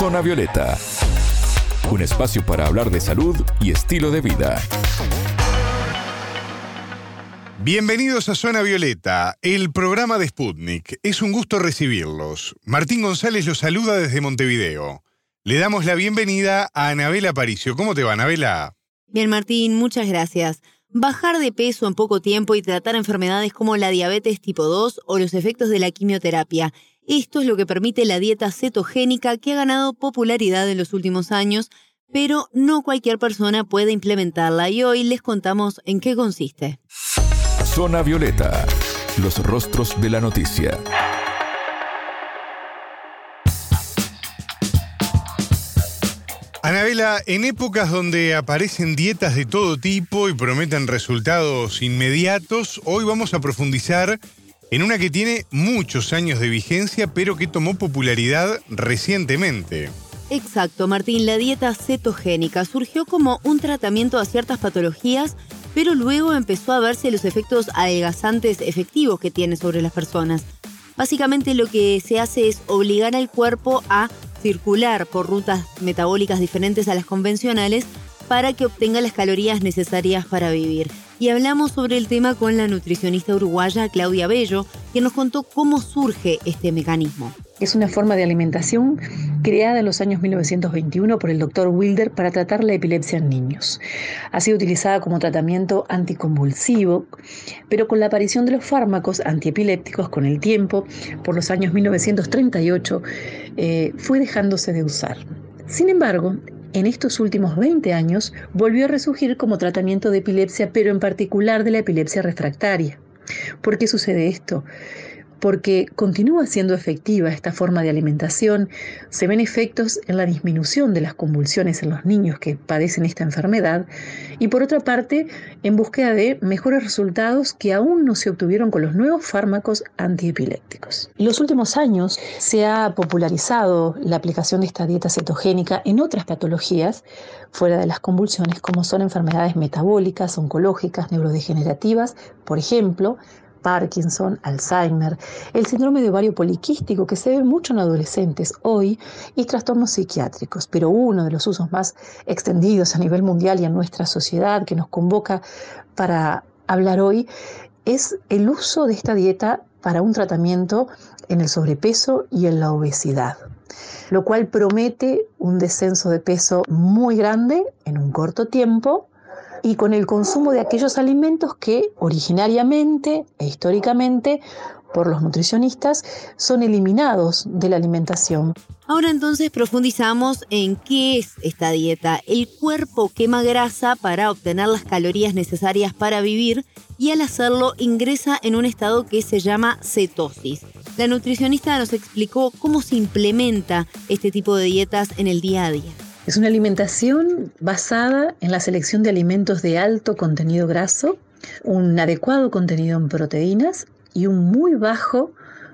Zona Violeta, un espacio para hablar de salud y estilo de vida. Bienvenidos a Zona Violeta, el programa de Sputnik. Es un gusto recibirlos. Martín González los saluda desde Montevideo. Le damos la bienvenida a Anabela Aparicio. ¿Cómo te va, Anabela? Bien, Martín, muchas gracias. Bajar de peso en poco tiempo y tratar enfermedades como la diabetes tipo 2 o los efectos de la quimioterapia. Esto es lo que permite la dieta cetogénica que ha ganado popularidad en los últimos años, pero no cualquier persona puede implementarla y hoy les contamos en qué consiste. Zona Violeta, los rostros de la noticia. Anabela, en épocas donde aparecen dietas de todo tipo y prometen resultados inmediatos, hoy vamos a profundizar en una que tiene muchos años de vigencia, pero que tomó popularidad recientemente. Exacto, Martín, la dieta cetogénica surgió como un tratamiento a ciertas patologías, pero luego empezó a verse los efectos adelgazantes efectivos que tiene sobre las personas. Básicamente lo que se hace es obligar al cuerpo a circular por rutas metabólicas diferentes a las convencionales para que obtenga las calorías necesarias para vivir. Y hablamos sobre el tema con la nutricionista uruguaya Claudia Bello, que nos contó cómo surge este mecanismo. Es una forma de alimentación creada en los años 1921 por el doctor Wilder para tratar la epilepsia en niños. Ha sido utilizada como tratamiento anticonvulsivo, pero con la aparición de los fármacos antiepilépticos con el tiempo, por los años 1938, eh, fue dejándose de usar. Sin embargo, en estos últimos 20 años volvió a resurgir como tratamiento de epilepsia, pero en particular de la epilepsia refractaria. ¿Por qué sucede esto? Porque continúa siendo efectiva esta forma de alimentación, se ven efectos en la disminución de las convulsiones en los niños que padecen esta enfermedad y por otra parte en búsqueda de mejores resultados que aún no se obtuvieron con los nuevos fármacos antiepilépticos. En los últimos años se ha popularizado la aplicación de esta dieta cetogénica en otras patologías fuera de las convulsiones como son enfermedades metabólicas, oncológicas, neurodegenerativas, por ejemplo, Parkinson, Alzheimer, el síndrome de ovario poliquístico que se ve mucho en adolescentes hoy y trastornos psiquiátricos. Pero uno de los usos más extendidos a nivel mundial y en nuestra sociedad que nos convoca para hablar hoy es el uso de esta dieta para un tratamiento en el sobrepeso y en la obesidad, lo cual promete un descenso de peso muy grande en un corto tiempo y con el consumo de aquellos alimentos que originariamente e históricamente por los nutricionistas son eliminados de la alimentación. Ahora entonces profundizamos en qué es esta dieta. El cuerpo quema grasa para obtener las calorías necesarias para vivir y al hacerlo ingresa en un estado que se llama cetosis. La nutricionista nos explicó cómo se implementa este tipo de dietas en el día a día. Es una alimentación basada en la selección de alimentos de alto contenido graso, un adecuado contenido en proteínas y un muy bajo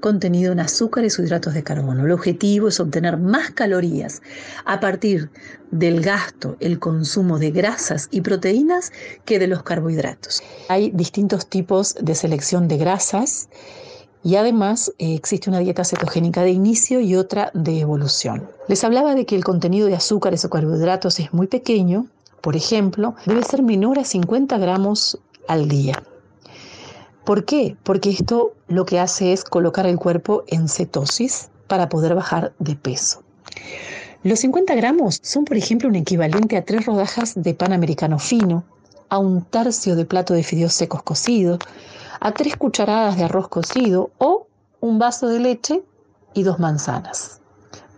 contenido en azúcares y hidratos de carbono. El objetivo es obtener más calorías a partir del gasto, el consumo de grasas y proteínas que de los carbohidratos. Hay distintos tipos de selección de grasas y además eh, existe una dieta cetogénica de inicio y otra de evolución. Les hablaba de que el contenido de azúcares o carbohidratos es muy pequeño, por ejemplo, debe ser menor a 50 gramos al día. ¿Por qué? Porque esto lo que hace es colocar el cuerpo en cetosis para poder bajar de peso. Los 50 gramos son, por ejemplo, un equivalente a tres rodajas de pan americano fino, a un tercio de plato de fideos secos cocidos, a tres cucharadas de arroz cocido o un vaso de leche y dos manzanas,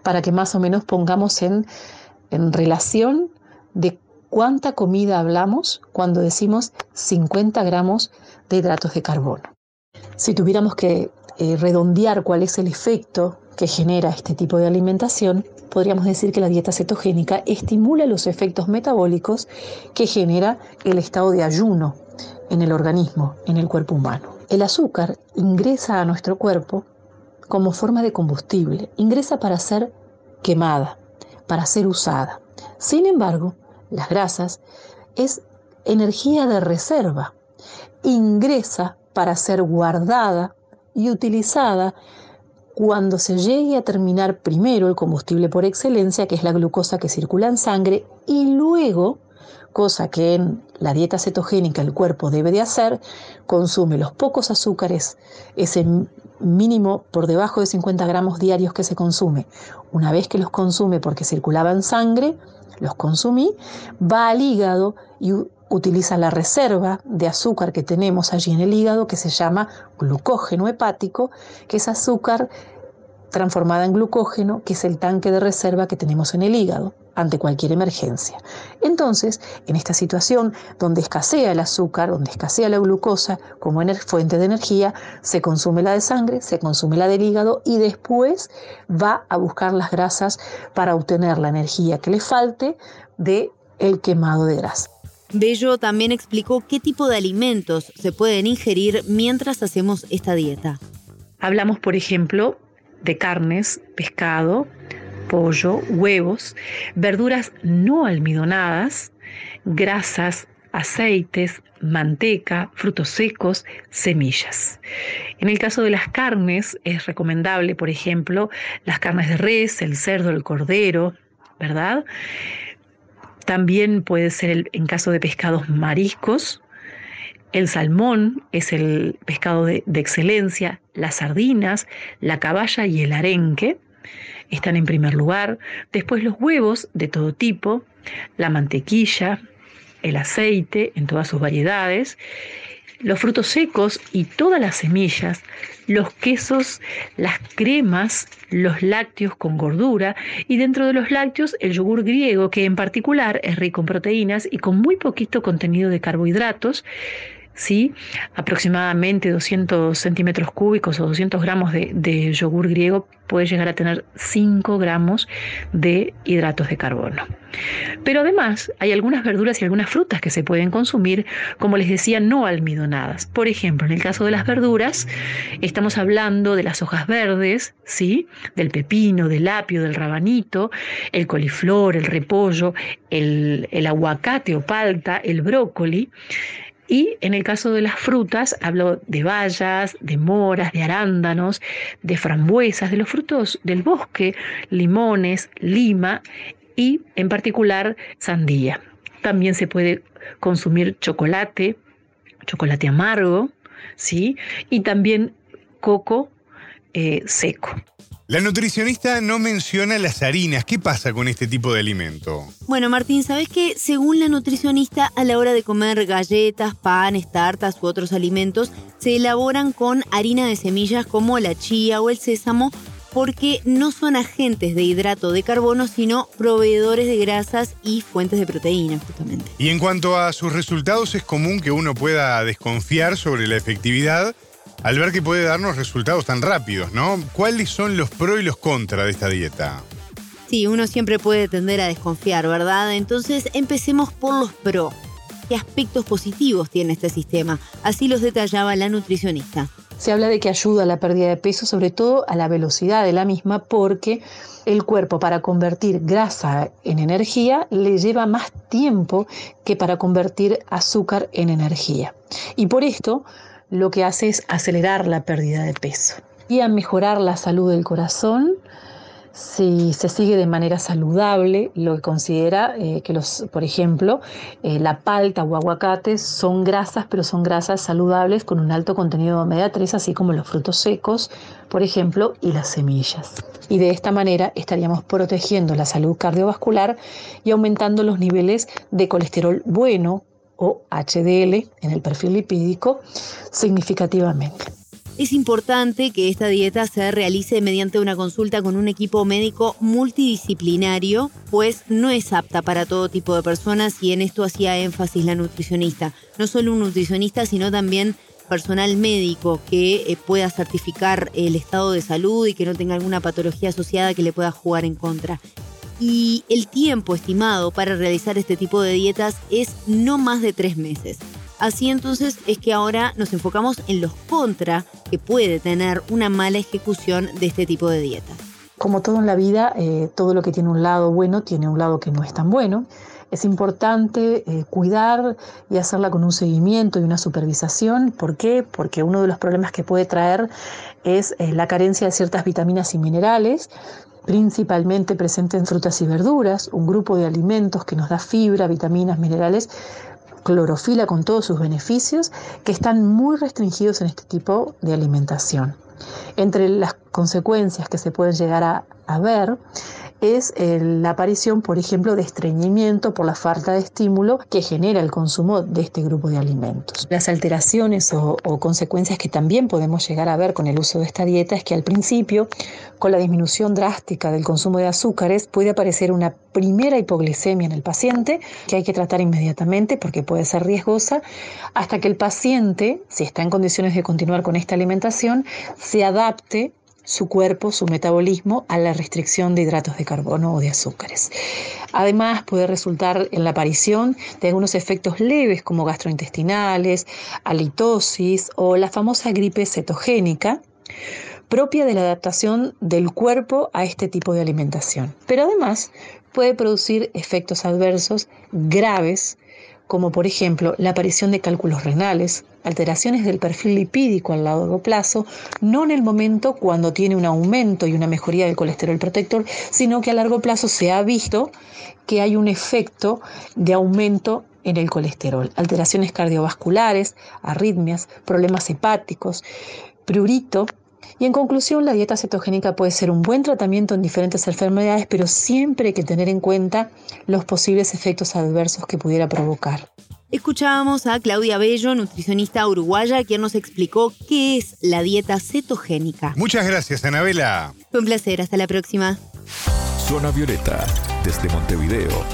para que más o menos pongamos en, en relación de cuánta comida hablamos cuando decimos 50 gramos de hidratos de carbono. Si tuviéramos que eh, redondear cuál es el efecto que genera este tipo de alimentación, podríamos decir que la dieta cetogénica estimula los efectos metabólicos que genera el estado de ayuno en el organismo, en el cuerpo humano. El azúcar ingresa a nuestro cuerpo como forma de combustible, ingresa para ser quemada, para ser usada. Sin embargo, las grasas es energía de reserva, ingresa para ser guardada y utilizada cuando se llegue a terminar primero el combustible por excelencia, que es la glucosa que circula en sangre, y luego, cosa que en la dieta cetogénica el cuerpo debe de hacer, consume los pocos azúcares, ese mínimo por debajo de 50 gramos diarios que se consume. Una vez que los consume porque circulaba en sangre, los consumí, va al hígado y utiliza la reserva de azúcar que tenemos allí en el hígado, que se llama glucógeno hepático, que es azúcar transformada en glucógeno, que es el tanque de reserva que tenemos en el hígado ante cualquier emergencia. Entonces, en esta situación donde escasea el azúcar, donde escasea la glucosa como fuente de energía, se consume la de sangre, se consume la del hígado y después va a buscar las grasas para obtener la energía que le falte de el quemado de grasa. Bello también explicó qué tipo de alimentos se pueden ingerir mientras hacemos esta dieta. Hablamos, por ejemplo, de carnes, pescado, pollo, huevos, verduras no almidonadas, grasas, aceites, manteca, frutos secos, semillas. En el caso de las carnes es recomendable, por ejemplo, las carnes de res, el cerdo, el cordero, ¿verdad? También puede ser en caso de pescados mariscos. El salmón es el pescado de, de excelencia, las sardinas, la caballa y el arenque están en primer lugar. Después los huevos de todo tipo, la mantequilla, el aceite en todas sus variedades los frutos secos y todas las semillas, los quesos, las cremas, los lácteos con gordura y dentro de los lácteos el yogur griego que en particular es rico en proteínas y con muy poquito contenido de carbohidratos ¿sí? aproximadamente 200 centímetros cúbicos o 200 gramos de, yogur griego puede llegar a tener 5 gramos de hidratos de carbono. Pero además hay algunas verduras y algunas frutas que se pueden consumir, como les decía, no almidonadas. Por ejemplo, en el caso de las verduras, estamos hablando de las hojas verdes, ¿sí? del pepino, del apio, del rabanito, el coliflor, el repollo, el, el aguacate o palta, el brócoli. Y en el caso de las frutas, hablo de bayas, de moras, de arándanos, de frambuesas, de los frutos del bosque, limones, lima y en particular sandía. También se puede consumir chocolate, chocolate amargo, ¿sí? Y también coco eh, seco. La nutricionista no menciona las harinas. ¿Qué pasa con este tipo de alimento? Bueno, Martín, ¿sabes que según la nutricionista, a la hora de comer galletas, panes, tartas u otros alimentos, se elaboran con harina de semillas como la chía o el sésamo porque no son agentes de hidrato de carbono, sino proveedores de grasas y fuentes de proteínas, justamente. Y en cuanto a sus resultados, es común que uno pueda desconfiar sobre la efectividad al ver que puede darnos resultados tan rápidos, ¿no? ¿Cuáles son los pros y los contras de esta dieta? Sí, uno siempre puede tender a desconfiar, ¿verdad? Entonces empecemos por los pros. ¿Qué aspectos positivos tiene este sistema? Así los detallaba la nutricionista. Se habla de que ayuda a la pérdida de peso, sobre todo a la velocidad de la misma, porque el cuerpo para convertir grasa en energía le lleva más tiempo que para convertir azúcar en energía. Y por esto lo que hace es acelerar la pérdida de peso y a mejorar la salud del corazón si se sigue de manera saludable, lo que considera eh, que los, por ejemplo, eh, la palta o aguacates son grasas, pero son grasas saludables con un alto contenido de omega 3, así como los frutos secos, por ejemplo, y las semillas. Y de esta manera estaríamos protegiendo la salud cardiovascular y aumentando los niveles de colesterol bueno, o HDL en el perfil lipídico significativamente. Es importante que esta dieta se realice mediante una consulta con un equipo médico multidisciplinario, pues no es apta para todo tipo de personas y en esto hacía énfasis la nutricionista. No solo un nutricionista, sino también personal médico que eh, pueda certificar el estado de salud y que no tenga alguna patología asociada que le pueda jugar en contra y el tiempo estimado para realizar este tipo de dietas es no más de tres meses. Así entonces es que ahora nos enfocamos en los contra que puede tener una mala ejecución de este tipo de dieta. Como todo en la vida, eh, todo lo que tiene un lado bueno tiene un lado que no es tan bueno. Es importante eh, cuidar y hacerla con un seguimiento y una supervisación. ¿Por qué? Porque uno de los problemas que puede traer es eh, la carencia de ciertas vitaminas y minerales principalmente presente en frutas y verduras, un grupo de alimentos que nos da fibra, vitaminas, minerales, clorofila con todos sus beneficios, que están muy restringidos en este tipo de alimentación. Entre las consecuencias que se pueden llegar a, a ver es la aparición, por ejemplo, de estreñimiento por la falta de estímulo que genera el consumo de este grupo de alimentos. Las alteraciones o, consecuencias que también podemos llegar a ver con el uso de esta dieta es que al principio, con la disminución drástica del consumo de azúcares, puede aparecer una primera hipoglicemia en el paciente que hay que tratar inmediatamente porque puede ser riesgosa, hasta que el paciente, si está en condiciones de continuar con esta alimentación, se adapte su cuerpo, su metabolismo, a la restricción de hidratos de carbono o de azúcares. Además, puede resultar en la aparición de algunos efectos leves como gastrointestinales, halitosis o la famosa gripe cetogénica, propia de la adaptación del cuerpo a este tipo de alimentación. Pero además puede producir efectos adversos graves como por ejemplo la aparición de cálculos renales, alteraciones del perfil lipídico a largo plazo, no en el momento cuando tiene un aumento y una mejoría del colesterol protector, sino que a largo plazo se ha visto que hay un efecto de aumento en el colesterol, alteraciones cardiovasculares, arritmias, problemas hepáticos, prurito, y en conclusión, la dieta cetogénica puede ser un buen tratamiento en diferentes enfermedades, pero siempre hay que tener en cuenta los posibles efectos adversos que pudiera provocar. Escuchábamos a Claudia Bello, nutricionista uruguaya, quien nos explicó qué es la dieta cetogénica. Muchas gracias, Anabela. Fue un placer, hasta la próxima. Zona Violeta, desde Montevideo,